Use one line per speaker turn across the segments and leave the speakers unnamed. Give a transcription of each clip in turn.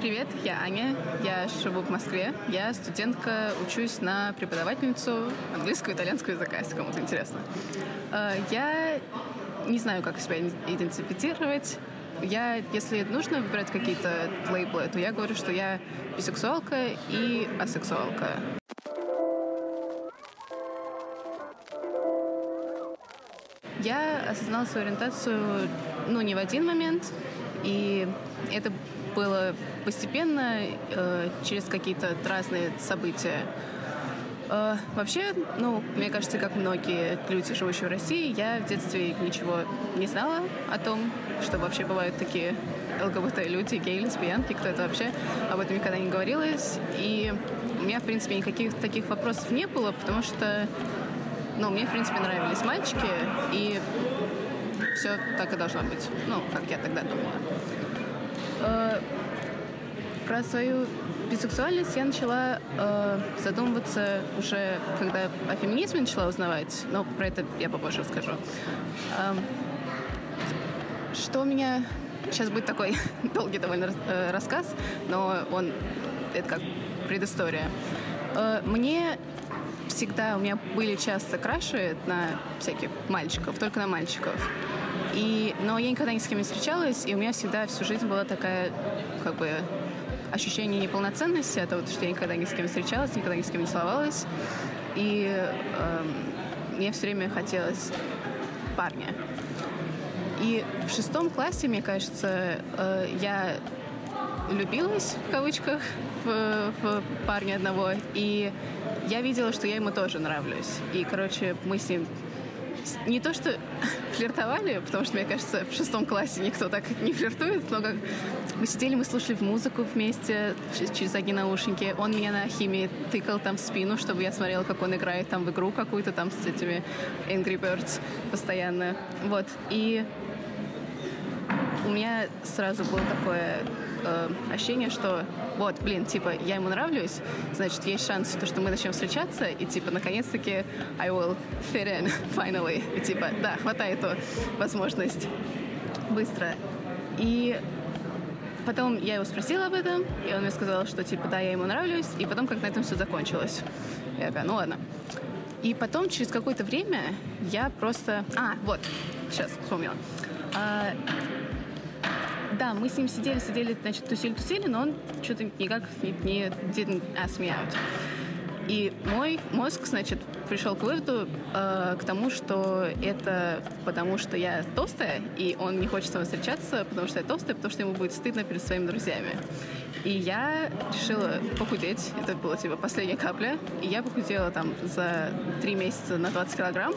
Привет, я Аня, я живу в Москве, я студентка, учусь на преподавательницу английского и итальянского языка, если кому-то интересно. Э, я не знаю, как себя идентифицировать. Я, если нужно выбирать какие-то лейблы, то я говорю, что я бисексуалка и асексуалка. Я осознала свою ориентацию, ну, не в один момент, и это было постепенно, э, через какие-то разные события. Э, вообще, ну, мне кажется, как многие люди, живущие в России, я в детстве ничего не знала о том, что вообще бывают такие ЛГБТ-люди, геи, лесбиянки, кто это вообще, об этом никогда не говорилось. И у меня, в принципе, никаких таких вопросов не было, потому что, ну, мне, в принципе, нравились мальчики, и все так и должно быть. Ну, как я тогда думала. Э, про свою бисексуальность я начала э, задумываться уже, когда о феминизме начала узнавать, но про это я попозже расскажу. Э, что у меня... Сейчас будет такой долгий довольно э, рассказ, но он... Это как предыстория. Э, мне всегда... У меня были часто краши на всяких мальчиков, только на мальчиков. И, но я никогда ни с кем не встречалась, и у меня всегда всю жизнь была такая, как бы, ощущение неполноценности от того, что я никогда ни с кем не встречалась, никогда ни с кем не целовалась. И э, мне все время хотелось парня. И в шестом классе, мне кажется, э, я влюбилась, в кавычках, в, в парня одного. И я видела, что я ему тоже нравлюсь. И, короче, мы с ним не то что флиртовали, потому что, мне кажется, в шестом классе никто так не флиртует, но как мы сидели, мы слушали музыку вместе через одни наушники. Он меня на химии тыкал там в спину, чтобы я смотрела, как он играет там в игру какую-то там с этими Angry Birds постоянно. Вот. И у меня сразу было такое э, ощущение, что вот, блин, типа, я ему нравлюсь, значит, есть шанс, то, что мы начнем встречаться, и, типа, наконец-таки I will fit in, finally. И, типа, да, хватает эту возможность быстро. И потом я его спросила об этом, и он мне сказал, что, типа, да, я ему нравлюсь, и потом как на этом все закончилось. Я такая, ну ладно. И потом, через какое-то время, я просто... А, вот, сейчас вспомнила. Да, мы с ним сидели, сидели, значит, тусили-тусили, но он что-то никак не, не didn't ask me out. И мой мозг, значит, пришел к выводу, э, к тому, что это потому, что я толстая, и он не хочет со мной встречаться, потому что я толстая, потому что ему будет стыдно перед своими друзьями. И я решила похудеть. Это была, типа, последняя капля. И я похудела там за три месяца на 20 килограмм.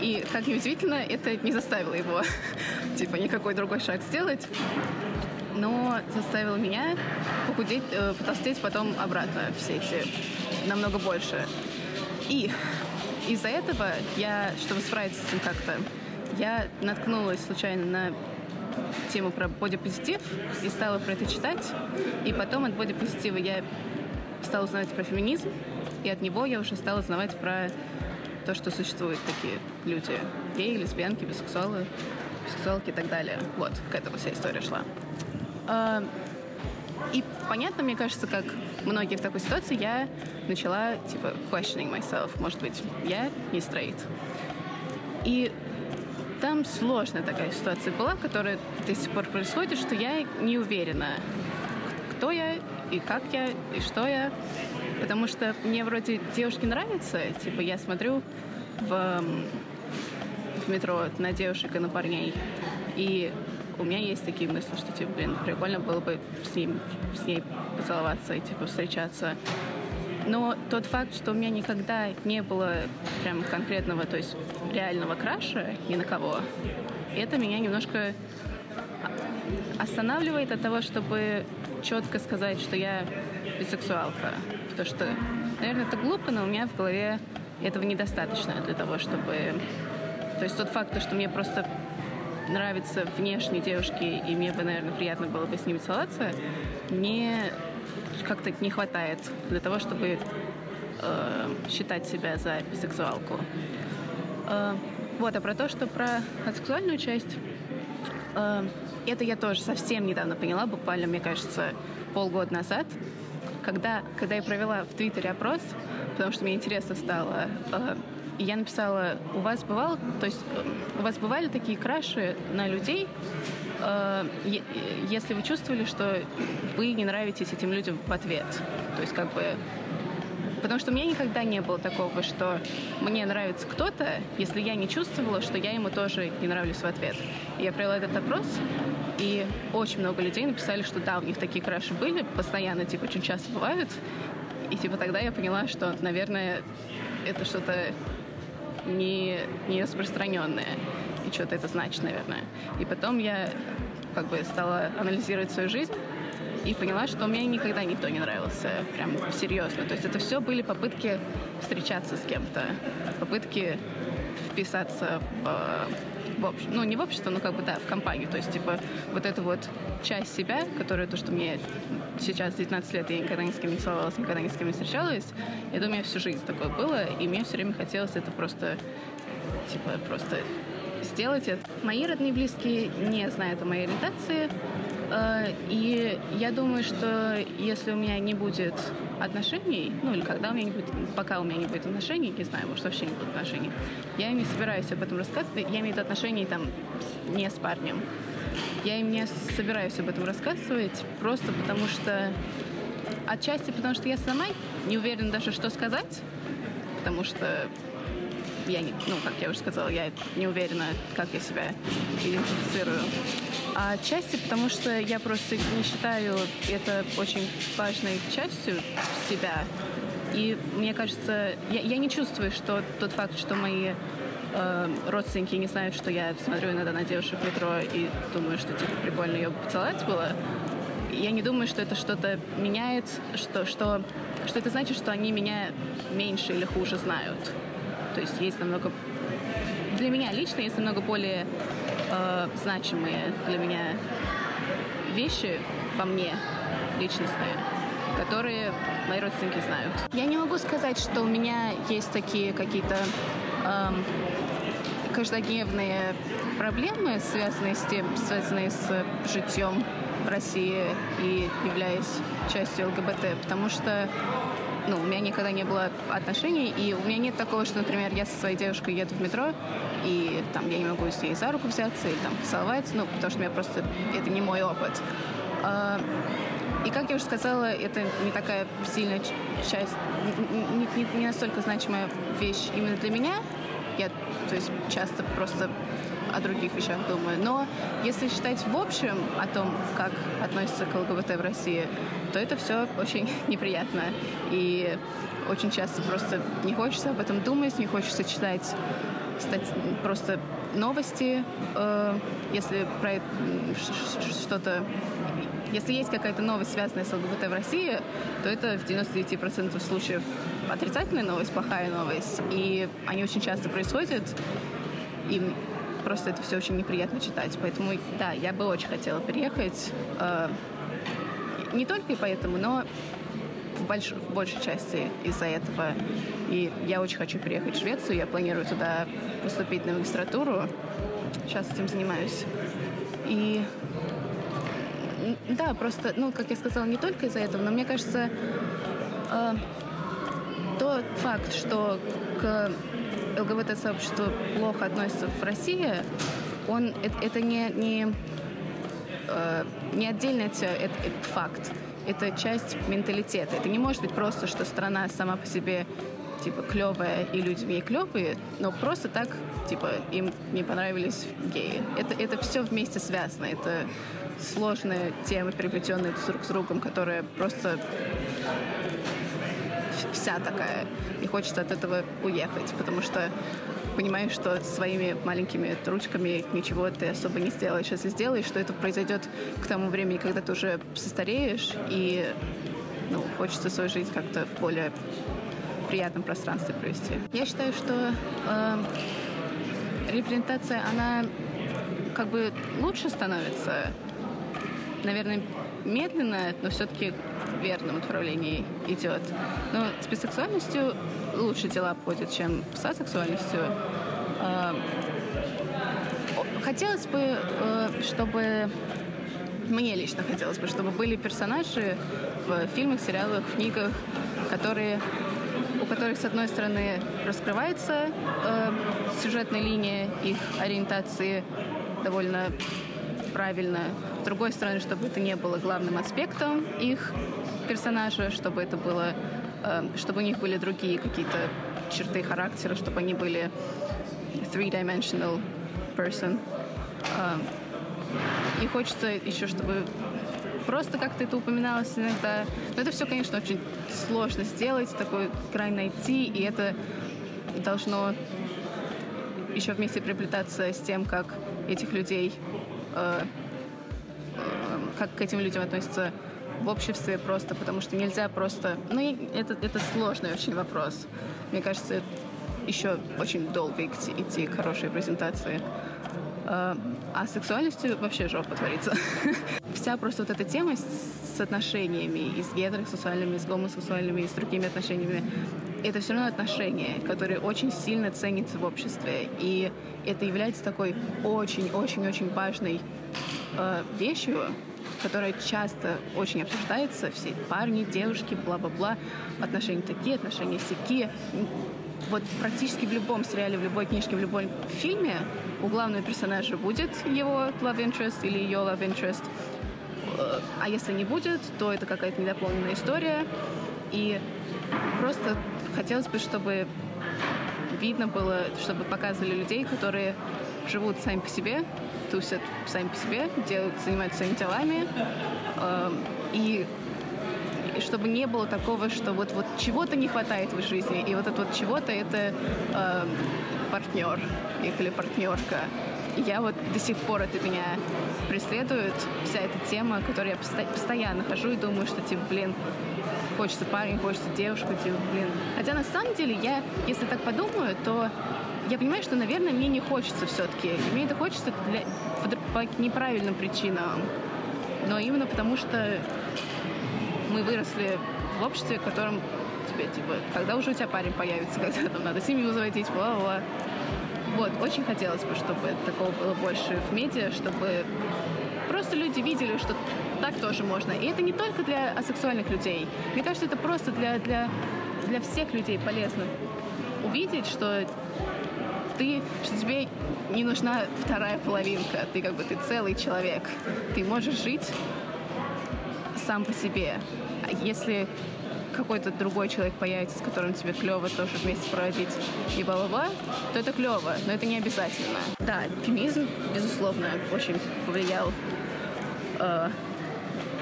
И, как ни удивительно, это не заставило его, типа, никакой другой шаг сделать. Но заставило меня похудеть, э, потолстеть потом обратно все эти, намного больше. И из-за этого я, чтобы справиться с этим как-то, я наткнулась случайно на тему про бодипозитив и стала про это читать. И потом от бодипозитива я стала узнавать про феминизм, и от него я уже стала узнавать про то, что существуют такие люди. Геи, лесбиянки, бисексуалы, бисексуалки и так далее. Вот, к этому вся история шла. А, и понятно, мне кажется, как многие в такой ситуации, я начала, типа, questioning myself. Может быть, я не стрейт. И там сложная такая ситуация была, которая до сих пор происходит, что я не уверена, кто я и как я и что я. Потому что мне вроде девушки нравятся, типа я смотрю в, в метро на девушек и на парней, и у меня есть такие мысли, что, типа, блин, прикольно было бы с ним, с ней поцеловаться и, типа, встречаться. Но тот факт, что у меня никогда не было прям конкретного, то есть реального краша ни на кого, это меня немножко останавливает от того, чтобы четко сказать, что я бисексуалка. Потому что, наверное, это глупо, но у меня в голове этого недостаточно для того, чтобы... То есть тот факт, что мне просто нравятся внешние девушки, и мне бы, наверное, приятно было бы с ними целоваться, мне как-то не хватает для того, чтобы э, считать себя за бисексуалку. Э, вот, а про то, что про асексуальную часть, это я тоже совсем недавно поняла, буквально, мне кажется, полгода назад, когда, когда я провела в Твиттере опрос, потому что мне интересно стало, э, и я написала, у вас бывало, то есть у вас бывали такие краши на людей, э, если вы чувствовали, что вы не нравитесь этим людям в ответ. То есть как бы Потому что у меня никогда не было такого, что мне нравится кто-то, если я не чувствовала, что я ему тоже не нравлюсь в ответ. Я провела этот опрос, и очень много людей написали, что да, у них такие краши были, постоянно, типа, очень часто бывают. И типа тогда я поняла, что, наверное, это что-то не, не распространенное. И что-то это значит, наверное. И потом я как бы стала анализировать свою жизнь и поняла, что мне никогда никто не нравился, прям серьезно. То есть это все были попытки встречаться с кем-то, попытки вписаться в, в общество, ну не в общество, но как бы да, в компанию. То есть типа вот эта вот часть себя, которая то, что мне сейчас 19 лет, я никогда ни с кем не целовалась, никогда ни с кем не встречалась, это у меня всю жизнь такое было, и мне все время хотелось это просто типа просто сделать это. Мои родные и близкие не знают о моей ориентации, и я думаю, что если у меня не будет отношений, ну или когда у меня не будет, пока у меня не будет отношений, не знаю, может вообще не будет отношений, я не собираюсь об этом рассказывать. Я имею в виду отношений там не с парнем. Я им не собираюсь об этом рассказывать, просто потому что отчасти потому что я сама не уверена даже, что сказать, потому что я не, ну, как я уже сказала, я не уверена, как я себя идентифицирую. А отчасти потому, что я просто не считаю это очень важной частью себя. И мне кажется, я, я не чувствую, что тот факт, что мои э, родственники не знают, что я смотрю иногда на девушек в метро и думаю, что типа прикольно ее поцеловать было, я не думаю, что это что-то меняет, что, что, что это значит, что они меня меньше или хуже знают. То есть есть намного... Для меня лично есть намного более э, значимые для меня вещи во мне личностные, которые мои родственники знают. Я не могу сказать, что у меня есть такие какие-то эм, каждодневные проблемы, связанные с тем, связанные с житьем в России и являясь частью ЛГБТ, потому что ну, у меня никогда не было отношений, и у меня нет такого, что, например, я со своей девушкой еду в метро, и там я не могу с ней за руку взяться или там поцеловать, ну, потому что у меня просто это не мой опыт. А, и, как я уже сказала, это не такая сильная часть, не, не, не настолько значимая вещь именно для меня. Я, то есть, часто просто о других вещах думаю. Но если считать в общем о том, как относятся к ЛГБТ в России, то это все очень неприятно. И очень часто просто не хочется об этом думать, не хочется читать стать, просто новости, э, если про что-то если есть какая-то новость, связанная с ЛГБТ в России, то это в 99% случаев отрицательная новость, плохая новость. И они очень часто происходят. И просто это все очень неприятно читать. Поэтому, да, я бы очень хотела переехать. Э, не только и поэтому, но в, больш, в большей части из-за этого. И я очень хочу переехать в Швецию. Я планирую туда поступить на магистратуру. Сейчас этим занимаюсь. И да, просто, ну, как я сказала, не только из-за этого, но мне кажется, э, тот факт, что к ЛГБТ-сообщество плохо относится в России, он, это, это не, не, э, не отдельный это, это факт. Это часть менталитета. Это не может быть просто, что страна сама по себе типа клевая и люди в ней клевые, но просто так типа им не понравились геи. Это, это все вместе связано. Это сложные темы, переплетенные друг с другом, которые просто вся такая. И хочется от этого уехать, потому что понимаешь, что своими маленькими ручками ничего ты особо не сделаешь. Если сделаешь, что это произойдет к тому времени, когда ты уже состареешь, и ну, хочется свою жизнь как-то в более приятном пространстве провести. Я считаю, что э, репрезентация, она как бы лучше становится, наверное, медленно, но все-таки в верном направлении идет. Но с бисексуальностью лучше дела обходят, чем с асексуальностью. А, хотелось бы, э, чтобы мне лично хотелось бы, чтобы были персонажи в фильмах, сериалах, книгах, которые у которых, с одной стороны, раскрывается э, сюжетная линия их ориентации довольно правильно. С другой стороны, чтобы это не было главным аспектом их персонажа, чтобы это было, э, чтобы у них были другие какие-то черты характера, чтобы они были three-dimensional person. Э, и хочется еще, чтобы просто как-то это упоминалось иногда. Но это все, конечно, очень сложно сделать, такой край найти, и это должно еще вместе приплетаться с тем, как этих людей, э, э, как к этим людям относятся в обществе просто, потому что нельзя просто... Ну, это, это сложный очень вопрос. Мне кажется, еще очень долго идти, идти к хорошей презентации. Э, а с сексуальностью вообще жопа творится. Вся просто вот эта тема с отношениями, и с гетеросексуальными, и с гомосексуальными, и с другими отношениями, это все равно отношения, которые очень сильно ценятся в обществе. И это является такой очень-очень-очень важной э, вещью, которая часто очень обсуждается. Все парни, девушки, бла-бла-бла. Отношения такие, отношения всякие вот практически в любом сериале, в любой книжке, в любом фильме у главного персонажа будет его love interest или ее love interest. Э, а если не будет, то это какая-то недополненная история. И просто хотелось бы, чтобы видно было, чтобы показывали людей, которые живут сами по себе, тусят сами по себе, делают, занимаются своими делами. Э, и чтобы не было такого, что вот, вот чего-то не хватает в жизни, и вот это вот чего-то это э, партнер или партнерка. И я вот до сих пор это меня преследует, вся эта тема, которую я посто- постоянно хожу и думаю, что, типа, блин, хочется парень, хочется девушку, типа, блин. Хотя на самом деле я, если так подумаю, то я понимаю, что, наверное, мне не хочется все-таки. Мне это хочется для, по, по неправильным причинам. Но именно потому что мы выросли в обществе, в котором тебе, типа, когда уже у тебя парень появится, когда там надо семью заводить, бла-бла. Вот, очень хотелось бы, чтобы такого было больше в медиа, чтобы просто люди видели, что так тоже можно. И это не только для асексуальных людей. Мне кажется, это просто для, для, для всех людей полезно увидеть, что ты, что тебе не нужна вторая половинка. Ты как бы ты целый человек. Ты можешь жить сам по себе. А если какой-то другой человек появится, с которым тебе клево тоже вместе проводить и бла-бла-бла, то это клево, но это не обязательно. Да, феминизм, безусловно, очень повлиял э,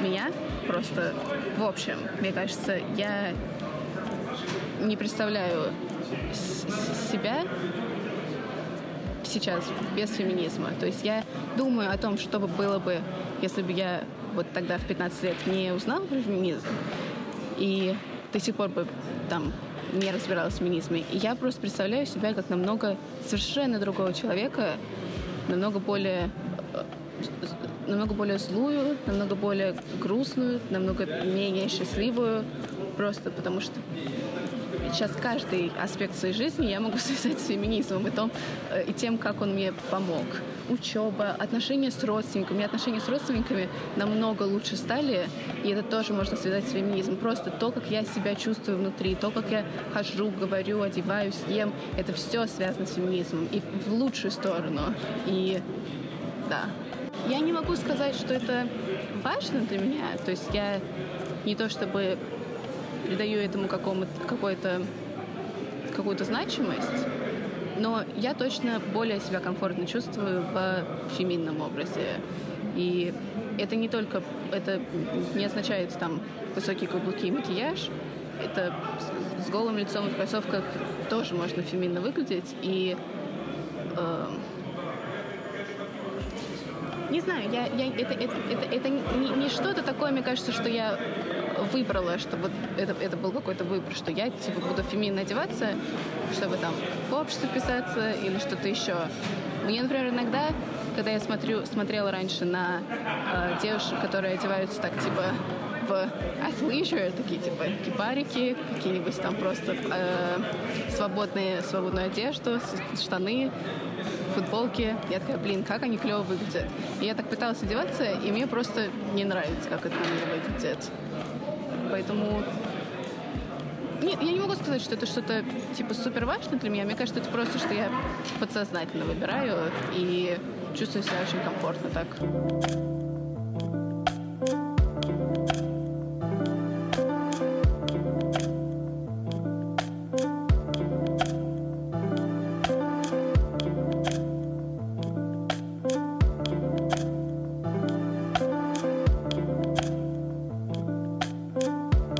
меня просто в общем. Мне кажется, я не представляю себя сейчас без феминизма. То есть я думаю о том, что бы было бы, если бы я вот тогда в 15 лет не узнала про феминизм и до сих пор бы там не разбиралась в феминизме. И я просто представляю себя как намного совершенно другого человека, намного более э, намного более злую, намного более грустную, намного менее счастливую, просто потому что сейчас каждый аспект своей жизни я могу связать с феминизмом и, том, э, и тем, как он мне помог. Учеба, отношения с родственниками. У меня отношения с родственниками намного лучше стали, и это тоже можно связать с феминизмом. Просто то, как я себя чувствую внутри, то, как я хожу, говорю, одеваюсь, ем, это все связано с феминизмом. И в лучшую сторону. И да. Я не могу сказать, что это важно для меня. То есть я не то чтобы придаю этому какой-то какую-то значимость, но я точно более себя комфортно чувствую в феминном образе. И это не только, это не означает там высокие каблуки и макияж, это с голым лицом в кроссовках тоже можно феминно выглядеть. И э, не знаю, я, я, это, это, это, это не, не что-то такое, мне кажется, что я выбрала, что вот это, это был какой-то выбор, что я типа буду феминно одеваться, чтобы там в обществе писаться или что-то еще. Мне, например, иногда, когда я смотрю, смотрела раньше на э, девушек, которые одеваются так типа в athleisure, такие типа кипарики, какие-нибудь там просто э, свободные, свободную одежду, штаны, футболки. Я такая, блин, как они клево выглядят. И я так пыталась одеваться, и мне просто не нравится, как это на мне выглядит. Поэтому нет, я не могу сказать, что это что-то типа супер важно для меня. Мне кажется, это просто, что я подсознательно выбираю и чувствую себя очень комфортно так.